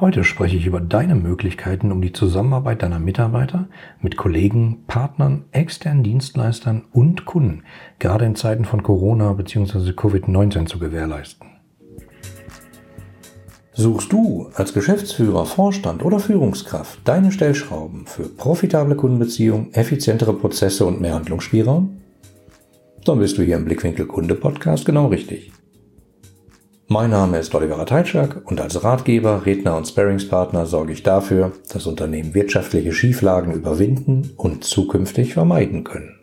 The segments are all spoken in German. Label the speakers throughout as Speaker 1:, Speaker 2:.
Speaker 1: Heute spreche ich über deine Möglichkeiten, um die Zusammenarbeit deiner Mitarbeiter mit Kollegen, Partnern, externen Dienstleistern und Kunden gerade in Zeiten von Corona bzw. Covid-19 zu gewährleisten. Suchst du als Geschäftsführer, Vorstand oder Führungskraft deine Stellschrauben für profitable Kundenbeziehungen, effizientere Prozesse und mehr Handlungsspielraum? Dann bist du hier im Blickwinkel Kunde Podcast genau richtig. Mein Name ist Oliver Teitschak und als Ratgeber, Redner und Sparringspartner sorge ich dafür, dass Unternehmen wirtschaftliche Schieflagen überwinden und zukünftig vermeiden können.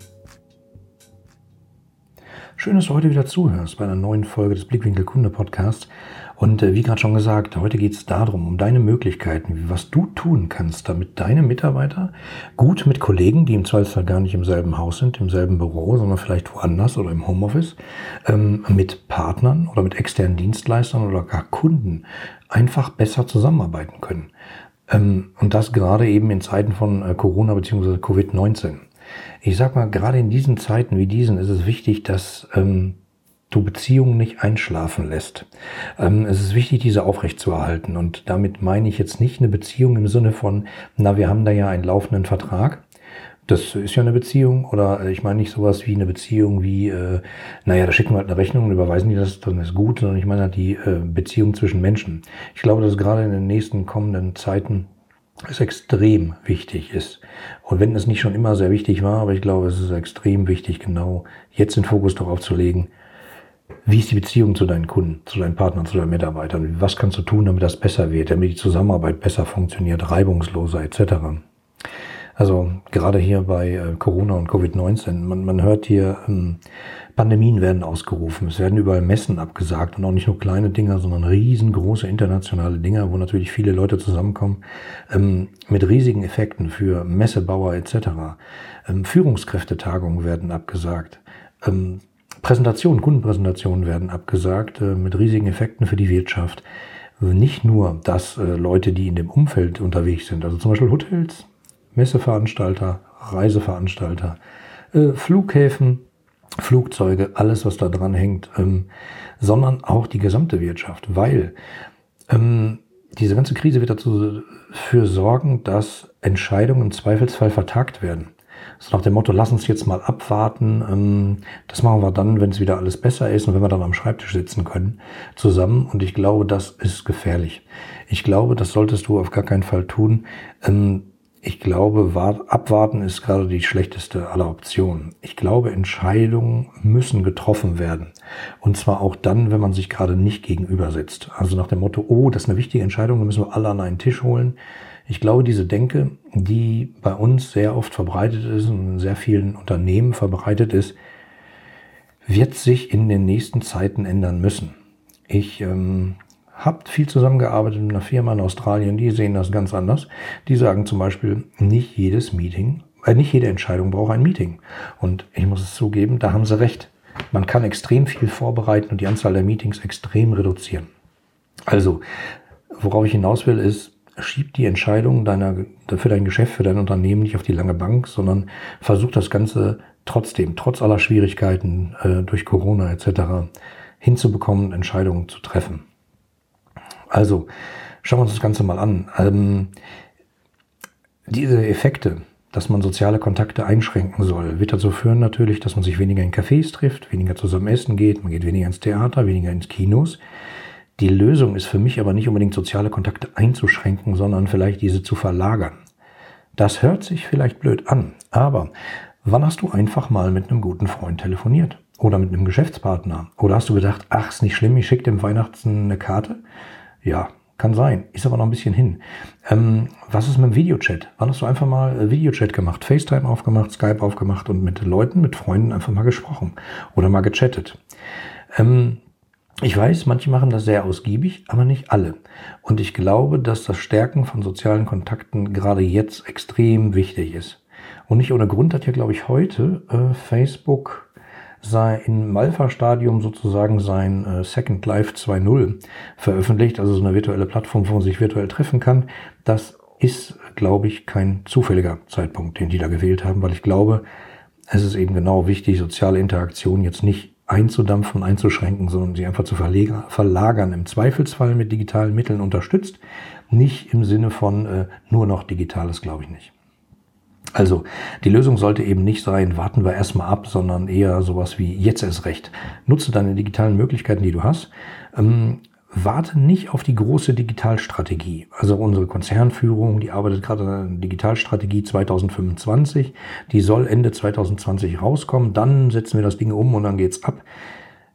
Speaker 1: Schön, dass du heute wieder zuhörst bei einer neuen Folge des Blickwinkel Kunde Podcasts. Und äh, wie gerade schon gesagt, heute geht es darum, um deine Möglichkeiten, was du tun kannst, damit deine Mitarbeiter gut mit Kollegen, die im Zweifelsfall gar nicht im selben Haus sind, im selben Büro, sondern vielleicht woanders oder im Homeoffice, ähm, mit Partnern oder mit externen Dienstleistern oder gar Kunden einfach besser zusammenarbeiten können. Ähm, und das gerade eben in Zeiten von äh, Corona bzw. Covid-19. Ich sag mal, gerade in diesen Zeiten wie diesen ist es wichtig, dass ähm, du Beziehungen nicht einschlafen lässt. Ähm, es ist wichtig, diese aufrechtzuerhalten. Und damit meine ich jetzt nicht eine Beziehung im Sinne von, na, wir haben da ja einen laufenden Vertrag. Das ist ja eine Beziehung. Oder äh, ich meine nicht sowas wie eine Beziehung wie, äh, naja, da schicken wir halt eine Rechnung und überweisen die das, dann ist gut, sondern ich meine halt die äh, Beziehung zwischen Menschen. Ich glaube, dass gerade in den nächsten kommenden Zeiten es extrem wichtig ist. Und wenn es nicht schon immer sehr wichtig war, aber ich glaube, es ist extrem wichtig, genau jetzt den Fokus darauf zu legen, wie ist die Beziehung zu deinen Kunden, zu deinen Partnern, zu deinen Mitarbeitern? Was kannst du tun, damit das besser wird, damit die Zusammenarbeit besser funktioniert, reibungsloser etc.? Also gerade hier bei äh, Corona und Covid-19, man, man hört hier, ähm, Pandemien werden ausgerufen, es werden überall Messen abgesagt und auch nicht nur kleine Dinger, sondern riesengroße internationale Dinger, wo natürlich viele Leute zusammenkommen, ähm, mit riesigen Effekten für Messebauer etc. Ähm, Führungskräftetagungen werden abgesagt. Ähm, Präsentationen, Kundenpräsentationen werden abgesagt äh, mit riesigen Effekten für die Wirtschaft. Nicht nur, dass äh, Leute, die in dem Umfeld unterwegs sind, also zum Beispiel Hotels, Messeveranstalter, Reiseveranstalter, äh, Flughäfen, Flugzeuge, alles, was da dran hängt, ähm, sondern auch die gesamte Wirtschaft, weil ähm, diese ganze Krise wird dazu für sorgen, dass Entscheidungen im Zweifelsfall vertagt werden. So nach dem Motto, lass uns jetzt mal abwarten. Ähm, das machen wir dann, wenn es wieder alles besser ist und wenn wir dann am Schreibtisch sitzen können zusammen. Und ich glaube, das ist gefährlich. Ich glaube, das solltest du auf gar keinen Fall tun. Ähm, ich glaube, abwarten ist gerade die schlechteste aller Optionen. Ich glaube, Entscheidungen müssen getroffen werden. Und zwar auch dann, wenn man sich gerade nicht gegenüber sitzt. Also nach dem Motto, oh, das ist eine wichtige Entscheidung, da müssen wir alle an einen Tisch holen. Ich glaube, diese Denke, die bei uns sehr oft verbreitet ist und in sehr vielen Unternehmen verbreitet ist, wird sich in den nächsten Zeiten ändern müssen. Ich ähm, habe viel zusammengearbeitet mit einer Firma in Australien, die sehen das ganz anders. Die sagen zum Beispiel, nicht jedes Meeting, äh, nicht jede Entscheidung braucht ein Meeting. Und ich muss es zugeben, da haben sie recht. Man kann extrem viel vorbereiten und die Anzahl der Meetings extrem reduzieren. Also, worauf ich hinaus will, ist, schieb die Entscheidung deiner, für dein Geschäft, für dein Unternehmen nicht auf die lange Bank, sondern versuch das Ganze trotzdem, trotz aller Schwierigkeiten äh, durch Corona etc. hinzubekommen, Entscheidungen zu treffen. Also, schauen wir uns das Ganze mal an. Ähm, diese Effekte, dass man soziale Kontakte einschränken soll, wird dazu führen natürlich, dass man sich weniger in Cafés trifft, weniger zusammen essen geht, man geht weniger ins Theater, weniger ins Kinos. Die Lösung ist für mich aber nicht unbedingt soziale Kontakte einzuschränken, sondern vielleicht diese zu verlagern. Das hört sich vielleicht blöd an, aber wann hast du einfach mal mit einem guten Freund telefoniert? Oder mit einem Geschäftspartner? Oder hast du gedacht, ach, ist nicht schlimm, ich schicke dem Weihnachten eine Karte? Ja, kann sein, ist aber noch ein bisschen hin. Ähm, was ist mit dem Videochat? Wann hast du einfach mal Videochat gemacht, FaceTime aufgemacht, Skype aufgemacht und mit Leuten, mit Freunden einfach mal gesprochen oder mal gechattet? Ähm, ich weiß, manche machen das sehr ausgiebig, aber nicht alle. Und ich glaube, dass das Stärken von sozialen Kontakten gerade jetzt extrem wichtig ist. Und nicht ohne Grund hat ja, glaube ich, heute äh, Facebook sei im Alpha-Stadium sozusagen sein äh, Second Life 2.0 veröffentlicht, also so eine virtuelle Plattform, wo man sich virtuell treffen kann. Das ist, glaube ich, kein zufälliger Zeitpunkt, den die da gewählt haben, weil ich glaube, es ist eben genau wichtig, soziale Interaktion jetzt nicht einzudampfen, einzuschränken, sondern sie einfach zu verlagern. Im Zweifelsfall mit digitalen Mitteln unterstützt. Nicht im Sinne von äh, nur noch Digitales, glaube ich nicht. Also die Lösung sollte eben nicht sein, warten wir erstmal ab, sondern eher sowas wie jetzt erst recht. Nutze deine digitalen Möglichkeiten, die du hast. Ähm, warte nicht auf die große Digitalstrategie. Also unsere Konzernführung, die arbeitet gerade an der Digitalstrategie 2025. Die soll Ende 2020 rauskommen. Dann setzen wir das Ding um und dann geht's ab.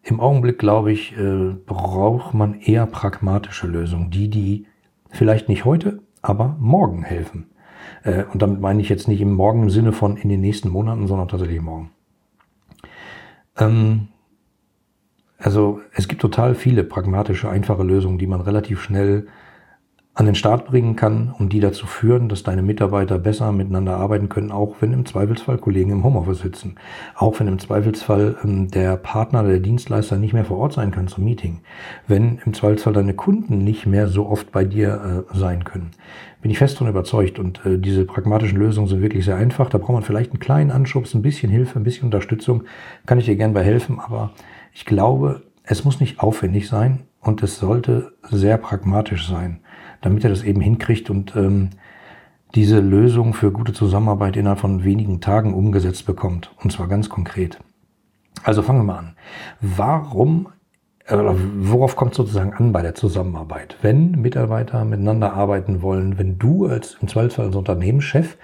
Speaker 1: Im Augenblick, glaube ich, äh, braucht man eher pragmatische Lösungen, die, die vielleicht nicht heute, aber morgen helfen. Äh, und damit meine ich jetzt nicht im Morgen im Sinne von in den nächsten Monaten, sondern tatsächlich morgen. Ähm, also es gibt total viele pragmatische, einfache Lösungen, die man relativ schnell an den Start bringen kann und die dazu führen, dass deine Mitarbeiter besser miteinander arbeiten können, auch wenn im Zweifelsfall Kollegen im Homeoffice sitzen. Auch wenn im Zweifelsfall ähm, der Partner, der Dienstleister nicht mehr vor Ort sein kann zum Meeting. Wenn im Zweifelsfall deine Kunden nicht mehr so oft bei dir äh, sein können. Bin ich fest davon überzeugt und äh, diese pragmatischen Lösungen sind wirklich sehr einfach. Da braucht man vielleicht einen kleinen Anschubs, ein bisschen Hilfe, ein bisschen Unterstützung. Kann ich dir gern bei helfen, aber ich glaube, es muss nicht aufwendig sein und es sollte sehr pragmatisch sein, damit er das eben hinkriegt und ähm, diese Lösung für gute Zusammenarbeit innerhalb von wenigen Tagen umgesetzt bekommt. Und zwar ganz konkret. Also fangen wir mal an. Warum äh, worauf kommt es sozusagen an bei der Zusammenarbeit? Wenn Mitarbeiter miteinander arbeiten wollen, wenn du als im Zweifelsfall als Unternehmenschef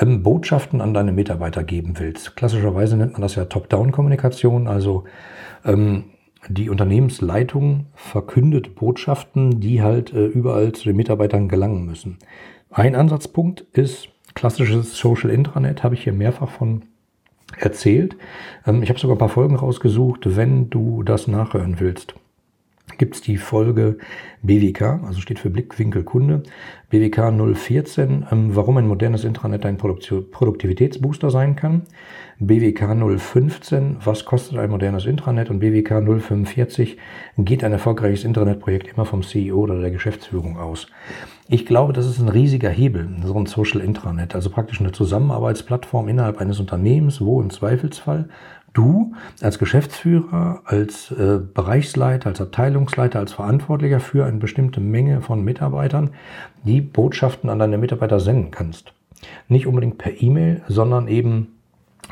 Speaker 1: ähm, Botschaften an deine Mitarbeiter geben willst. Klassischerweise nennt man das ja Top-Down-Kommunikation, also ähm, die Unternehmensleitung verkündet Botschaften, die halt äh, überall zu den Mitarbeitern gelangen müssen. Ein Ansatzpunkt ist klassisches Social Intranet, habe ich hier mehrfach von erzählt. Ähm, ich habe sogar ein paar Folgen rausgesucht, wenn du das nachhören willst gibt es die Folge BWK, also steht für Blickwinkel Kunde, BWK 014, ähm, warum ein modernes Intranet ein Produktivitätsbooster sein kann. BWK 015, was kostet ein modernes Intranet? Und BWK 045, geht ein erfolgreiches Internetprojekt immer vom CEO oder der Geschäftsführung aus? Ich glaube, das ist ein riesiger Hebel, so ein Social Intranet, also praktisch eine Zusammenarbeitsplattform innerhalb eines Unternehmens, wo im Zweifelsfall du als Geschäftsführer, als äh, Bereichsleiter, als Abteilungsleiter, als Verantwortlicher für eine bestimmte Menge von Mitarbeitern die Botschaften an deine Mitarbeiter senden kannst. Nicht unbedingt per E-Mail, sondern eben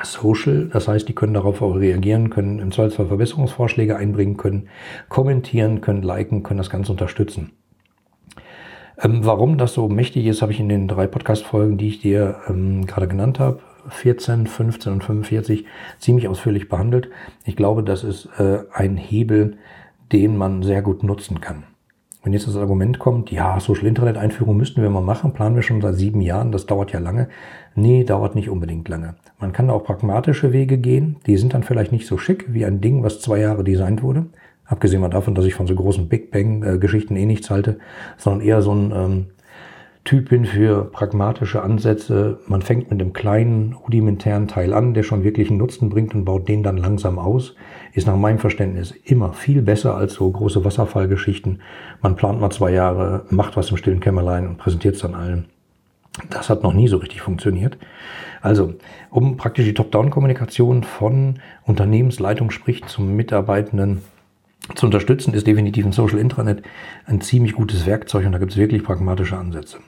Speaker 1: Social, das heißt, die können darauf auch reagieren, können im Zweifelsfall Verbesserungsvorschläge einbringen, können kommentieren, können liken, können das Ganze unterstützen. Ähm, warum das so mächtig ist, habe ich in den drei Podcast-Folgen, die ich dir ähm, gerade genannt habe, 14, 15 und 45 ziemlich ausführlich behandelt. Ich glaube, das ist äh, ein Hebel, den man sehr gut nutzen kann. Wenn jetzt das Argument kommt, ja, Social Internet Einführung müssten wir mal machen, planen wir schon seit sieben Jahren, das dauert ja lange. Nee, dauert nicht unbedingt lange. Man kann auch pragmatische Wege gehen, die sind dann vielleicht nicht so schick wie ein Ding, was zwei Jahre designt wurde. Abgesehen mal davon, dass ich von so großen Big Bang-Geschichten äh, eh nichts halte, sondern eher so ein ähm, Typ bin für pragmatische Ansätze. Man fängt mit einem kleinen, rudimentären Teil an, der schon wirklich einen Nutzen bringt und baut den dann langsam aus. Ist nach meinem Verständnis immer viel besser als so große Wasserfallgeschichten. Man plant mal zwei Jahre, macht was im stillen Kämmerlein und präsentiert es dann allen. Das hat noch nie so richtig funktioniert. Also, um praktisch die Top-Down-Kommunikation von Unternehmensleitung, sprich zum Mitarbeitenden, zu unterstützen, ist definitiv ein Social Intranet ein ziemlich gutes Werkzeug und da gibt es wirklich pragmatische Ansätze.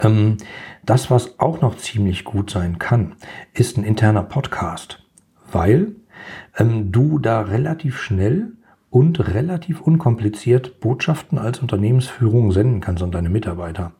Speaker 1: Ähm, das, was auch noch ziemlich gut sein kann, ist ein interner Podcast, weil ähm, du da relativ schnell und relativ unkompliziert Botschaften als Unternehmensführung senden kannst an deine Mitarbeiter.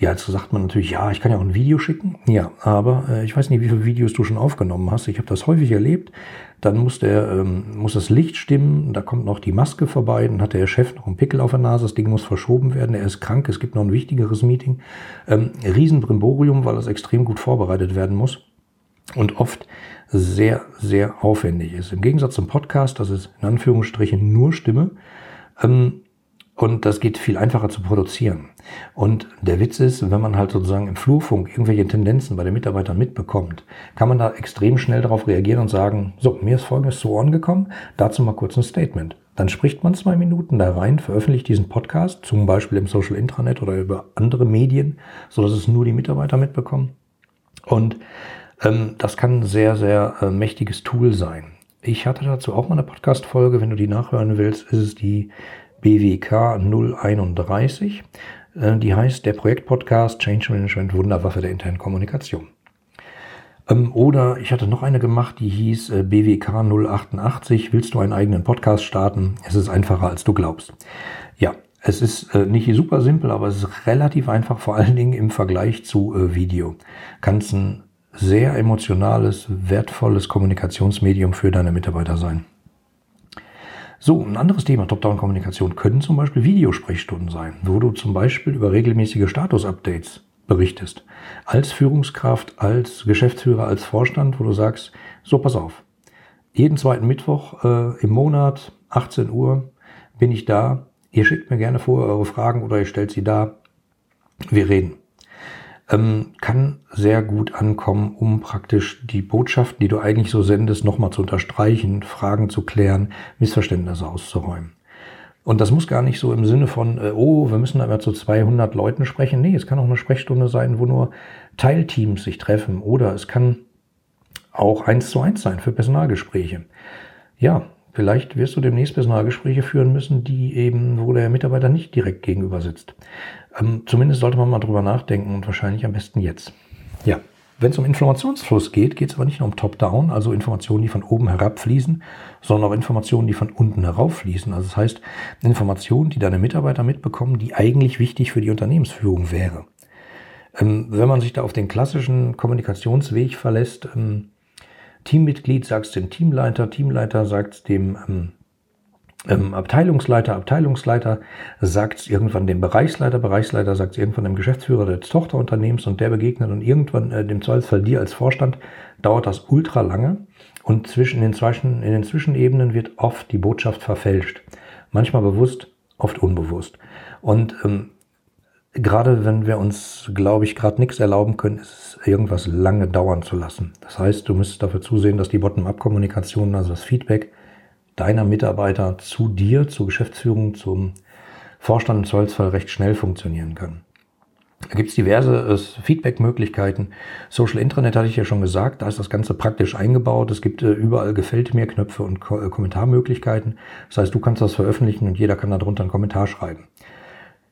Speaker 1: Ja, jetzt sagt man natürlich, ja, ich kann ja auch ein Video schicken. Ja, aber äh, ich weiß nicht, wie viele Videos du schon aufgenommen hast. Ich habe das häufig erlebt. Dann muss, der, ähm, muss das Licht stimmen, da kommt noch die Maske vorbei, dann hat der Chef noch einen Pickel auf der Nase, das Ding muss verschoben werden, er ist krank, es gibt noch ein wichtigeres Meeting. Ähm, Riesenbrimborium, weil das extrem gut vorbereitet werden muss und oft sehr, sehr aufwendig ist. Im Gegensatz zum Podcast, das ist in Anführungsstrichen nur Stimme, ähm, und das geht viel einfacher zu produzieren. Und der Witz ist, wenn man halt sozusagen im Flurfunk irgendwelche Tendenzen bei den Mitarbeitern mitbekommt, kann man da extrem schnell darauf reagieren und sagen, so, mir ist Folgendes zu Ohren gekommen, dazu mal kurz ein Statement. Dann spricht man zwei Minuten da rein, veröffentlicht diesen Podcast, zum Beispiel im Social Intranet oder über andere Medien, so dass es nur die Mitarbeiter mitbekommen. Und ähm, das kann ein sehr, sehr äh, mächtiges Tool sein. Ich hatte dazu auch mal eine Podcast-Folge. Wenn du die nachhören willst, ist es die BWK 031. Äh, die heißt der Projektpodcast Change Management Wunderwaffe der internen Kommunikation. Ähm, oder ich hatte noch eine gemacht, die hieß äh, BWK 088. Willst du einen eigenen Podcast starten? Es ist einfacher, als du glaubst. Ja, es ist äh, nicht super simpel, aber es ist relativ einfach, vor allen Dingen im Vergleich zu Video. Kannst ein sehr emotionales, wertvolles Kommunikationsmedium für deine Mitarbeiter sein. So, ein anderes Thema Top-Down-Kommunikation können zum Beispiel Videosprechstunden sein, wo du zum Beispiel über regelmäßige Status-Updates berichtest. Als Führungskraft, als Geschäftsführer, als Vorstand, wo du sagst, so pass auf, jeden zweiten Mittwoch äh, im Monat, 18 Uhr, bin ich da. Ihr schickt mir gerne vor eure Fragen oder ihr stellt sie da. Wir reden ähm, kann sehr gut ankommen, um praktisch die Botschaften, die du eigentlich so sendest, nochmal zu unterstreichen, Fragen zu klären, Missverständnisse auszuräumen. Und das muss gar nicht so im Sinne von, äh, oh, wir müssen aber zu 200 Leuten sprechen. Nee, es kann auch eine Sprechstunde sein, wo nur Teilteams sich treffen. Oder es kann auch eins zu eins sein für Personalgespräche. Ja, vielleicht wirst du demnächst Personalgespräche führen müssen, die eben, wo der Mitarbeiter nicht direkt gegenüber sitzt. Ähm, zumindest sollte man mal drüber nachdenken und wahrscheinlich am besten jetzt. Ja, wenn es um Informationsfluss geht, geht es aber nicht nur um Top-Down, also Informationen, die von oben herab fließen, sondern auch Informationen, die von unten herauf fließen. Also das heißt, Informationen, die deine Mitarbeiter mitbekommen, die eigentlich wichtig für die Unternehmensführung wäre. Ähm, wenn man sich da auf den klassischen Kommunikationsweg verlässt, ähm, Teammitglied sagt es dem Teamleiter, Teamleiter sagt es dem ähm, ähm, Abteilungsleiter, Abteilungsleiter sagt irgendwann dem Bereichsleiter, Bereichsleiter sagt irgendwann dem Geschäftsführer des Tochterunternehmens und der begegnet und irgendwann äh, dem Zweifelsfall dir als Vorstand, dauert das ultra lange und zwischen den, zwischen, in den Zwischenebenen wird oft die Botschaft verfälscht. Manchmal bewusst, oft unbewusst. Und ähm, gerade wenn wir uns, glaube ich, gerade nichts erlauben können, ist es irgendwas lange dauern zu lassen. Das heißt, du müsstest dafür zusehen, dass die Bottom-up-Kommunikation, also das Feedback, deiner Mitarbeiter zu dir, zur Geschäftsführung, zum Vorstand im Zollsfall recht schnell funktionieren kann. Da gibt es diverse äh, Feedback-Möglichkeiten. Social Intranet hatte ich ja schon gesagt, da ist das Ganze praktisch eingebaut. Es gibt äh, überall Gefällt mir Knöpfe und Ko äh, Kommentarmöglichkeiten. Das heißt, du kannst das veröffentlichen und jeder kann darunter einen Kommentar schreiben.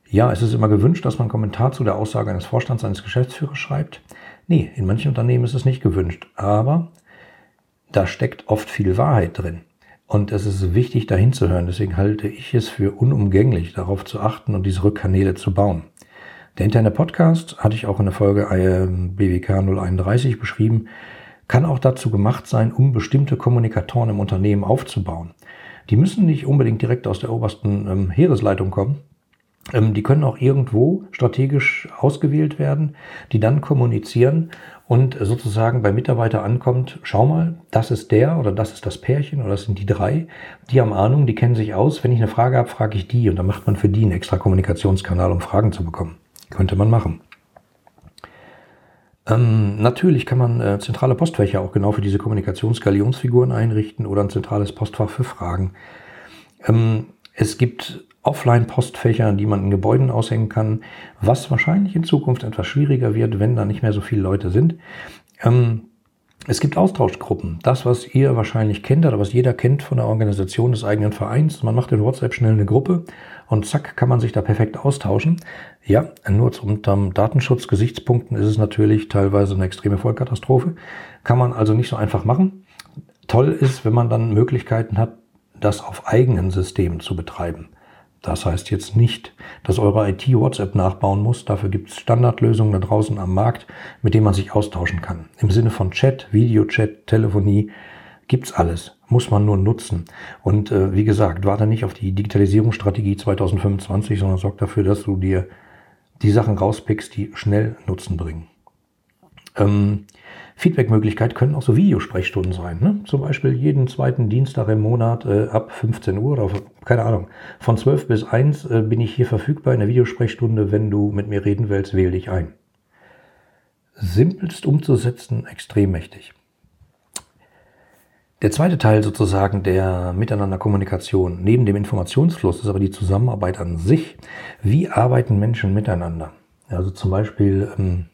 Speaker 1: Ja, es ist immer gewünscht, dass man einen Kommentar zu der Aussage eines Vorstands, eines Geschäftsführers schreibt. Nee, in manchen Unternehmen ist es nicht gewünscht. Aber da steckt oft viel Wahrheit drin. Und es ist wichtig, dahin zu hören. Deswegen halte ich es für unumgänglich, darauf zu achten und diese Rückkanäle zu bauen. Der interne Podcast, hatte ich auch in der Folge äh, BWK 031 beschrieben, kann auch dazu gemacht sein, um bestimmte Kommunikatoren im Unternehmen aufzubauen. Die müssen nicht unbedingt direkt aus der obersten ähm, Heeresleitung kommen, ähm, die können auch irgendwo strategisch ausgewählt werden, die dann kommunizieren und sozusagen bei Mitarbeiter ankommt, schau mal, das ist der oder das ist das Pärchen oder das sind die drei, die haben Ahnung, die kennen sich aus. Wenn ich eine Frage habe, frage ich die und dann macht man für die einen extra Kommunikationskanal, um Fragen zu bekommen. Könnte man machen. Ähm, natürlich kann man äh, zentrale Postfächer auch genau für diese Kommunikationsgalionsfiguren einrichten oder ein zentrales Postfach für Fragen. Ähm, es gibt Offline-Postfächer, die man in Gebäuden aushängen kann, was wahrscheinlich in Zukunft etwas schwieriger wird, wenn da nicht mehr so viele Leute sind. Ähm, es gibt Austauschgruppen. Das, was ihr wahrscheinlich kennt oder was jeder kennt von der Organisation des eigenen Vereins. Man macht in WhatsApp schnell eine Gruppe und zack, kann man sich da perfekt austauschen. Ja, nur zum Datenschutzgesichtspunkten ist es natürlich teilweise eine extreme Vollkatastrophe. Kann man also nicht so einfach machen. Toll ist, wenn man dann Möglichkeiten hat, das auf eigenen Systemen zu betreiben. Das heißt jetzt nicht, dass eure IT WhatsApp nachbauen muss. Dafür gibt es Standardlösungen da draußen am Markt, mit denen man sich austauschen kann. Im Sinne von Chat, Videochat, Telefonie gibt's alles. Muss man nur nutzen. Und äh, wie gesagt, warte nicht auf die Digitalisierungsstrategie 2025, sondern sorg dafür, dass du dir die Sachen rauspickst, die schnell Nutzen bringen. Ähm, Feedback-Möglichkeit können auch so Videosprechstunden sein. Ne? Zum Beispiel jeden zweiten Dienstag im Monat äh, ab 15 Uhr oder keine Ahnung. Von 12 bis 1 äh, bin ich hier verfügbar in der Videosprechstunde. Wenn du mit mir reden willst, wähle dich ein. Simpelst umzusetzen, extrem mächtig. Der zweite Teil sozusagen der Miteinanderkommunikation neben dem Informationsfluss ist aber die Zusammenarbeit an sich. Wie arbeiten Menschen miteinander? Also zum Beispiel ähm,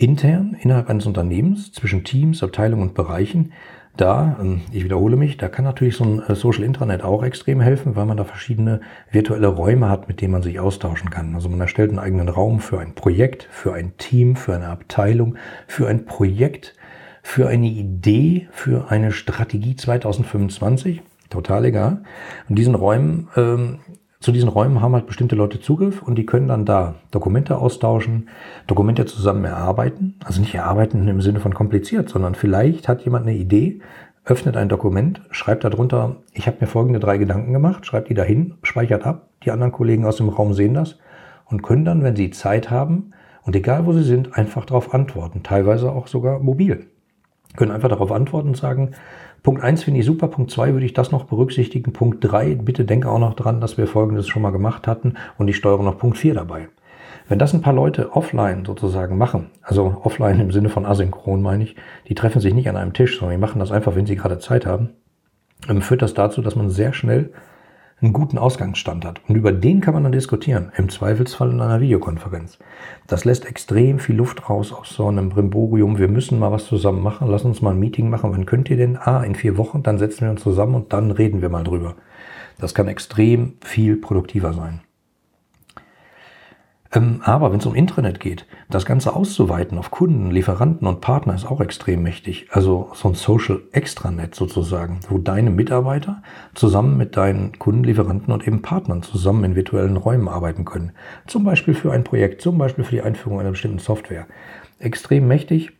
Speaker 1: intern innerhalb eines Unternehmens zwischen Teams, Abteilungen und Bereichen, da, ähm, ich wiederhole mich, da kann natürlich so ein äh, Social Intranet auch extrem helfen, weil man da verschiedene virtuelle Räume hat, mit denen man sich austauschen kann. Also man erstellt einen eigenen Raum für ein Projekt, für ein Team, für eine Abteilung, für ein Projekt, für eine Idee, für eine Strategie 2025. Total egal. Und diesen Räumen ähm, zu diesen Räumen haben halt bestimmte Leute Zugriff und die können dann da Dokumente austauschen, Dokumente zusammen erarbeiten. Also nicht erarbeiten im Sinne von kompliziert, sondern vielleicht hat jemand eine Idee, öffnet ein Dokument, schreibt darunter, ich habe mir folgende drei Gedanken gemacht, schreibt die dahin, speichert ab. Die anderen Kollegen aus dem Raum sehen das und können dann, wenn sie Zeit haben und egal wo sie sind, einfach darauf antworten. Teilweise auch sogar mobil. Können einfach darauf antworten und sagen, Punkt 1 finde ich super, Punkt 2 würde ich das noch berücksichtigen. Punkt 3, bitte denke auch noch dran, dass wir Folgendes schon mal gemacht hatten und ich steuere noch Punkt 4 dabei. Wenn das ein paar Leute offline sozusagen machen, also offline im Sinne von asynchron meine ich, die treffen sich nicht an einem Tisch, sondern die machen das einfach, wenn sie gerade Zeit haben, führt das dazu, dass man sehr schnell einen guten Ausgangsstand hat. Und über den kann man dann diskutieren, im Zweifelsfall in einer Videokonferenz. Das lässt extrem viel Luft raus aus so einem Brimborium. Wir müssen mal was zusammen machen. Lass uns mal ein Meeting machen. Wann könnt ihr denn? Ah, in vier Wochen. Dann setzen wir uns zusammen und dann reden wir mal drüber. Das kann extrem viel produktiver sein. Ähm, aber wenn es um Intranet geht, das Ganze auszuweiten auf Kunden, Lieferanten und Partner ist auch extrem mächtig. Also so ein Social Extranet sozusagen, wo deine Mitarbeiter zusammen mit deinen Kunden, Lieferanten und eben Partnern zusammen in virtuellen Räumen arbeiten können. Zum Beispiel für ein Projekt, zum Beispiel für die Einführung einer bestimmten Software. Extrem mächtig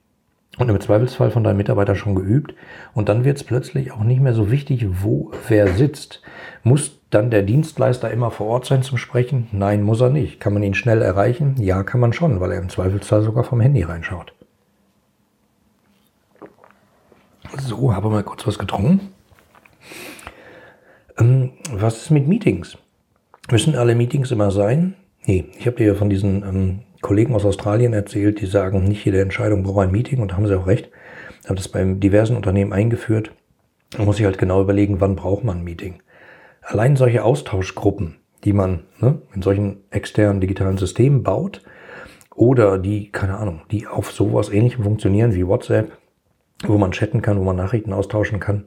Speaker 1: und im Zweifelsfall von deinem Mitarbeiter schon geübt. Und dann wird es plötzlich auch nicht mehr so wichtig, wo wer sitzt. Muss dann der Dienstleister immer vor Ort sein zum Sprechen? Nein, muss er nicht. Kann man ihn schnell erreichen? Ja, kann man schon, weil er im Zweifelsfall sogar vom Handy reinschaut. So, habe mal kurz was getrunken. Ähm, was ist mit Meetings? Müssen alle Meetings immer sein? Nee, ich habe dir von diesen ähm, Kollegen aus Australien erzählt, die sagen, nicht jede Entscheidung braucht ein Meeting und da haben sie auch recht. Ich habe das bei diversen Unternehmen eingeführt. Man muss sich halt genau überlegen, wann braucht man ein Meeting. Allein solche Austauschgruppen, die man ne, in solchen externen digitalen Systemen baut oder die, keine Ahnung, die auf sowas ähnlichem funktionieren wie WhatsApp, wo man chatten kann, wo man Nachrichten austauschen kann,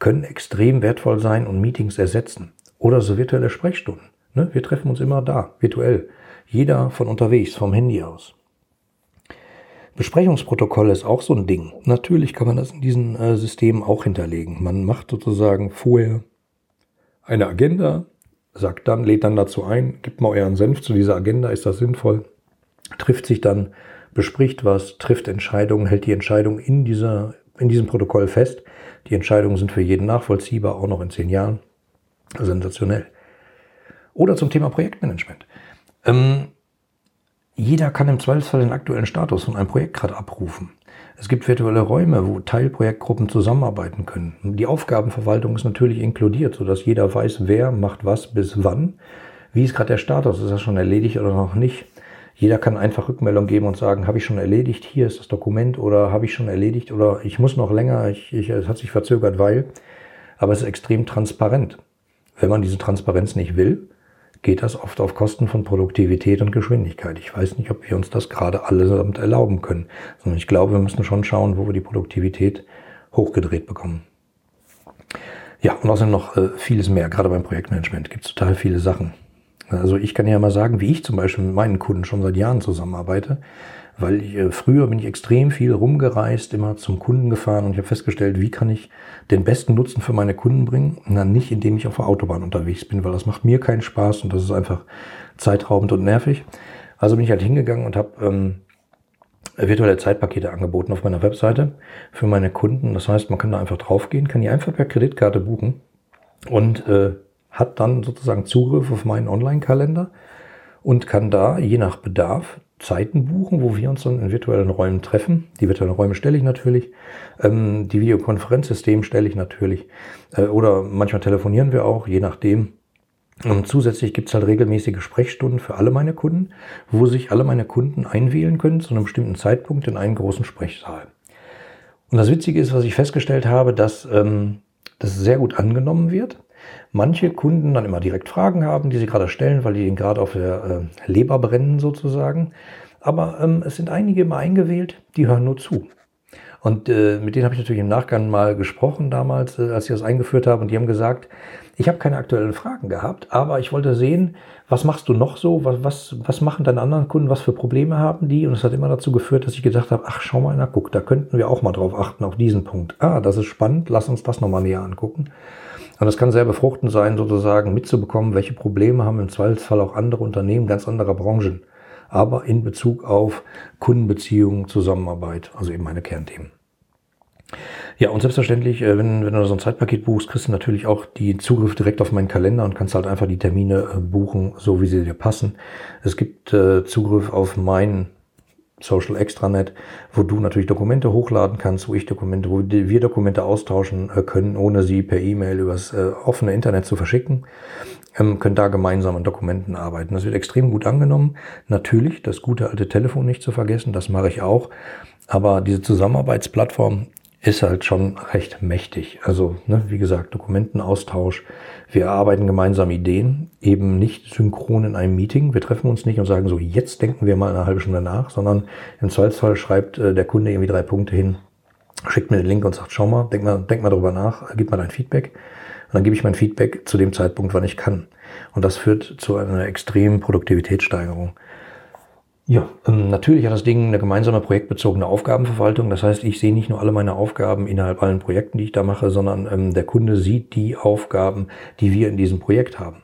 Speaker 1: können extrem wertvoll sein und Meetings ersetzen. Oder so virtuelle Sprechstunden. Ne? Wir treffen uns immer da, virtuell. Jeder von unterwegs, vom Handy aus. Besprechungsprotokoll ist auch so ein Ding. Natürlich kann man das in diesen äh, Systemen auch hinterlegen. Man macht sozusagen vorher eine Agenda, sagt dann, lädt dann dazu ein, gibt mal euren Senf zu dieser Agenda, ist das sinnvoll, trifft sich dann, bespricht was, trifft Entscheidungen, hält die Entscheidung in, dieser, in diesem Protokoll fest. Die Entscheidungen sind für jeden nachvollziehbar, auch noch in zehn Jahren. Sensationell. Oder zum Thema Projektmanagement. Ähm, jeder kann im Zweifelsfall den aktuellen Status von einem Projekt gerade abrufen. Es gibt virtuelle Räume, wo Teilprojektgruppen zusammenarbeiten können. Die Aufgabenverwaltung ist natürlich inkludiert, sodass jeder weiß, wer macht was bis wann. Wie ist gerade der Status? Ist das schon erledigt oder noch nicht? Jeder kann einfach Rückmeldung geben und sagen, habe ich schon erledigt, hier ist das Dokument oder habe ich schon erledigt oder ich muss noch länger, ich, ich, es hat sich verzögert, weil. Aber es ist extrem transparent. Wenn man diese Transparenz nicht will, geht das oft auf Kosten von Produktivität und Geschwindigkeit. Ich weiß nicht, ob wir uns das gerade allesamt erlauben können, sondern ich glaube, wir müssen schon schauen, wo wir die Produktivität hochgedreht bekommen. Ja, und außerdem noch äh, vieles mehr. Gerade beim Projektmanagement gibt es total viele Sachen. Also ich kann ja mal sagen, wie ich zum Beispiel mit meinen Kunden schon seit Jahren zusammenarbeite weil ich, äh, früher bin ich extrem viel rumgereist, immer zum Kunden gefahren und ich habe festgestellt, wie kann ich den besten Nutzen für meine Kunden bringen? Na, nicht indem ich auf der Autobahn unterwegs bin, weil das macht mir keinen Spaß und das ist einfach zeitraubend und nervig. Also bin ich halt hingegangen und habe ähm, virtuelle Zeitpakete angeboten auf meiner Webseite für meine Kunden. Das heißt, man kann da einfach draufgehen, kann die einfach per Kreditkarte buchen und äh, hat dann sozusagen Zugriff auf meinen Online-Kalender und kann da je nach Bedarf Zeiten buchen, wo wir uns dann in virtuellen Räumen treffen. Die virtuellen Räume stelle ich natürlich. Ähm, die Videokonferenzsystem stelle ich natürlich. Äh, oder manchmal telefonieren wir auch, je nachdem. Und zusätzlich gibt es halt regelmäßige Sprechstunden für alle meine Kunden, wo sich alle meine Kunden einwählen können zu einem bestimmten Zeitpunkt in einen großen Sprechsaal. Und das Witzige ist, was ich festgestellt habe, dass ähm, das sehr gut angenommen wird manche Kunden dann immer direkt Fragen haben, die sie gerade stellen, weil die ihnen gerade auf der äh, Leber brennen sozusagen. Aber ähm, es sind einige immer eingewählt, die hören nur zu. Und äh, mit denen habe ich natürlich im Nachgang mal gesprochen damals, äh, als ich das eingeführt habe. Und die haben gesagt, ich habe keine aktuellen Fragen gehabt, aber ich wollte sehen, was machst du noch so? Was, was, was machen deine anderen Kunden? Was für Probleme haben die? Und es hat immer dazu geführt, dass ich gedacht habe, ach, schau mal, na guck, da könnten wir auch mal drauf achten, auf diesen Punkt. Ah, das ist spannend, lass uns das nochmal näher angucken. Und es kann sehr befruchtend sein, sozusagen mitzubekommen, welche Probleme haben im Zweifelsfall auch andere Unternehmen ganz anderer Branchen. Aber in Bezug auf Kundenbeziehungen, Zusammenarbeit, also eben meine Kernthemen. Ja, und selbstverständlich, äh, wenn, wenn du so ein Zeitpaket buchst, kriegst du natürlich auch die Zugriff direkt auf meinen Kalender und kannst halt einfach die Termine äh, buchen, so wie sie dir passen. Es gibt äh, Zugriff auf mein Social Extranet, wo du natürlich Dokumente hochladen kannst, wo ich Dokumente, wo wir Dokumente austauschen können, ohne sie per E-Mail übers offene Internet zu verschicken, ähm, können da gemeinsam an Dokumenten arbeiten. Das wird extrem gut angenommen. Natürlich, das gute alte Telefon nicht zu vergessen, das mache ich auch. Aber diese Zusammenarbeitsplattform ist halt schon recht mächtig. Also, ne, wie gesagt, Dokumentenaustausch. Wir erarbeiten gemeinsam Ideen, eben nicht synchron in einem Meeting. Wir treffen uns nicht und sagen so, jetzt denken wir mal eine halbe Stunde nach, sondern im Zweifelsfall schreibt äh, der Kunde irgendwie drei Punkte hin, schickt mir den Link und sagt, schau mal, denk mal, denk mal darüber nach, gib mal dein Feedback. Und dann gebe ich mein Feedback zu dem Zeitpunkt, wann ich kann. Und das führt zu einer extremen Produktivitätssteigerung. Ja, ähm, natürlich hat das Ding eine gemeinsame projektbezogene Aufgabenverwaltung. Das heißt, ich sehe nicht nur alle meine Aufgaben innerhalb allen Projekten, die ich da mache, sondern ähm, der Kunde sieht die Aufgaben, die wir in diesem Projekt haben.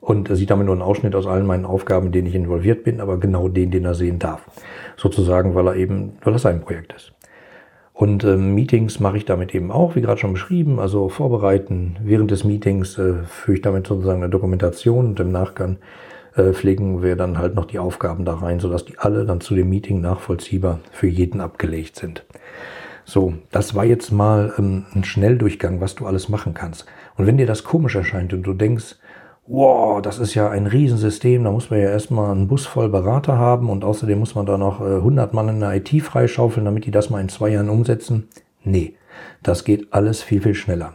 Speaker 1: Und er sieht damit nur einen Ausschnitt aus allen meinen Aufgaben, in denen ich involviert bin, aber genau den, den er sehen darf. Sozusagen, weil er eben, weil das sein Projekt ist. Und ähm, Meetings mache ich damit eben auch, wie gerade schon beschrieben, also vorbereiten. Während des Meetings äh, führe ich damit sozusagen eine Dokumentation und im Nachgang äh, pflegen wir dann halt noch die Aufgaben da rein, sodass die alle dann zu dem Meeting nachvollziehbar für jeden abgelegt sind. So, das war jetzt mal ähm, ein Schnelldurchgang, was du alles machen kannst. Und wenn dir das komisch erscheint und du denkst, wow, das ist ja ein Riesensystem, da muss man ja erstmal einen Bus voll Berater haben und außerdem muss man da noch äh, 100 Mann in der IT freischaufeln, damit die das mal in zwei Jahren umsetzen. Nee, das geht alles viel, viel schneller.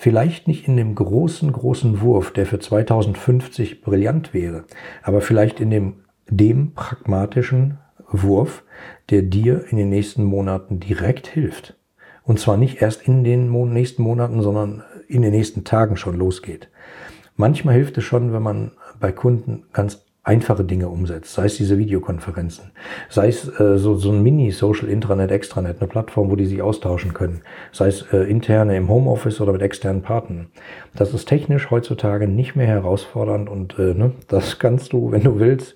Speaker 1: Vielleicht nicht in dem großen, großen Wurf, der für 2050 brillant wäre, aber vielleicht in dem, dem pragmatischen Wurf, der dir in den nächsten Monaten direkt hilft. Und zwar nicht erst in den nächsten Monaten, sondern in den nächsten Tagen schon losgeht. Manchmal hilft es schon, wenn man bei Kunden ganz einfache Dinge umsetzt, sei es diese Videokonferenzen, sei es äh, so, so ein Mini-Social Intranet, Extranet, eine Plattform, wo die sich austauschen können, sei es äh, interne im Homeoffice oder mit externen Partnern. Das ist technisch heutzutage nicht mehr herausfordernd und äh, ne, das kannst du, wenn du willst,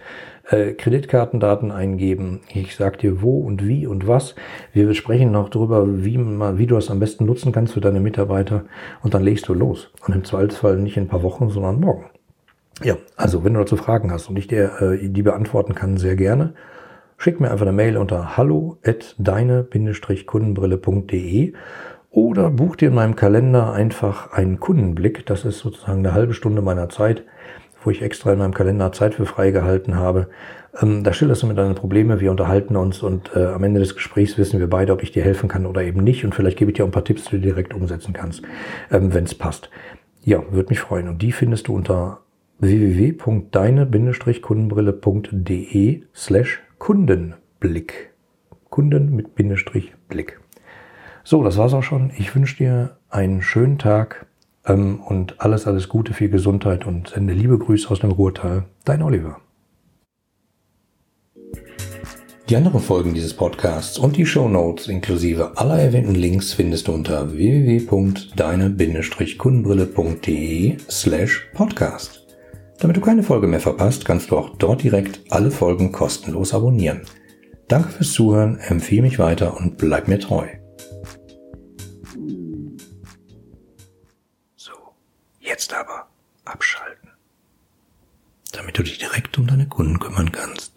Speaker 1: äh, Kreditkartendaten eingeben. Ich sag dir wo und wie und was. Wir besprechen noch darüber, wie, wie du es am besten nutzen kannst für deine Mitarbeiter und dann legst du los. Und im Zweifelsfall nicht in ein paar Wochen, sondern morgen. Ja, also wenn du dazu Fragen hast und ich dir äh, die beantworten kann, sehr gerne. Schick mir einfach eine Mail unter hallo at deine-kundenbrille.de oder buch dir in meinem Kalender einfach einen Kundenblick. Das ist sozusagen eine halbe Stunde meiner Zeit, wo ich extra in meinem Kalender Zeit für freigehalten habe. Ähm, da schilderst du mir deine Probleme, wir unterhalten uns und äh, am Ende des Gesprächs wissen wir beide, ob ich dir helfen kann oder eben nicht. Und vielleicht gebe ich dir auch ein paar Tipps, die du direkt umsetzen kannst, ähm, wenn es passt. Ja, würde mich freuen. Und die findest du unter www.deine-kundenbrille.de slash Kundenblick. Kunden mit Bindestrich Blick. So, das war's auch schon. Ich wünsche dir einen schönen Tag ähm, und alles, alles Gute, viel Gesundheit und sende liebe Grüße aus dem Ruhrtal. Dein Oliver. Die anderen Folgen dieses Podcasts und die Show Notes inklusive aller erwähnten Links findest du unter www.deine-kundenbrille.de slash podcast. Damit du keine Folge mehr verpasst, kannst du auch dort direkt alle Folgen kostenlos abonnieren. Danke fürs Zuhören, empfehle mich weiter und bleib mir treu. So, jetzt aber abschalten, damit du dich direkt um deine Kunden kümmern kannst.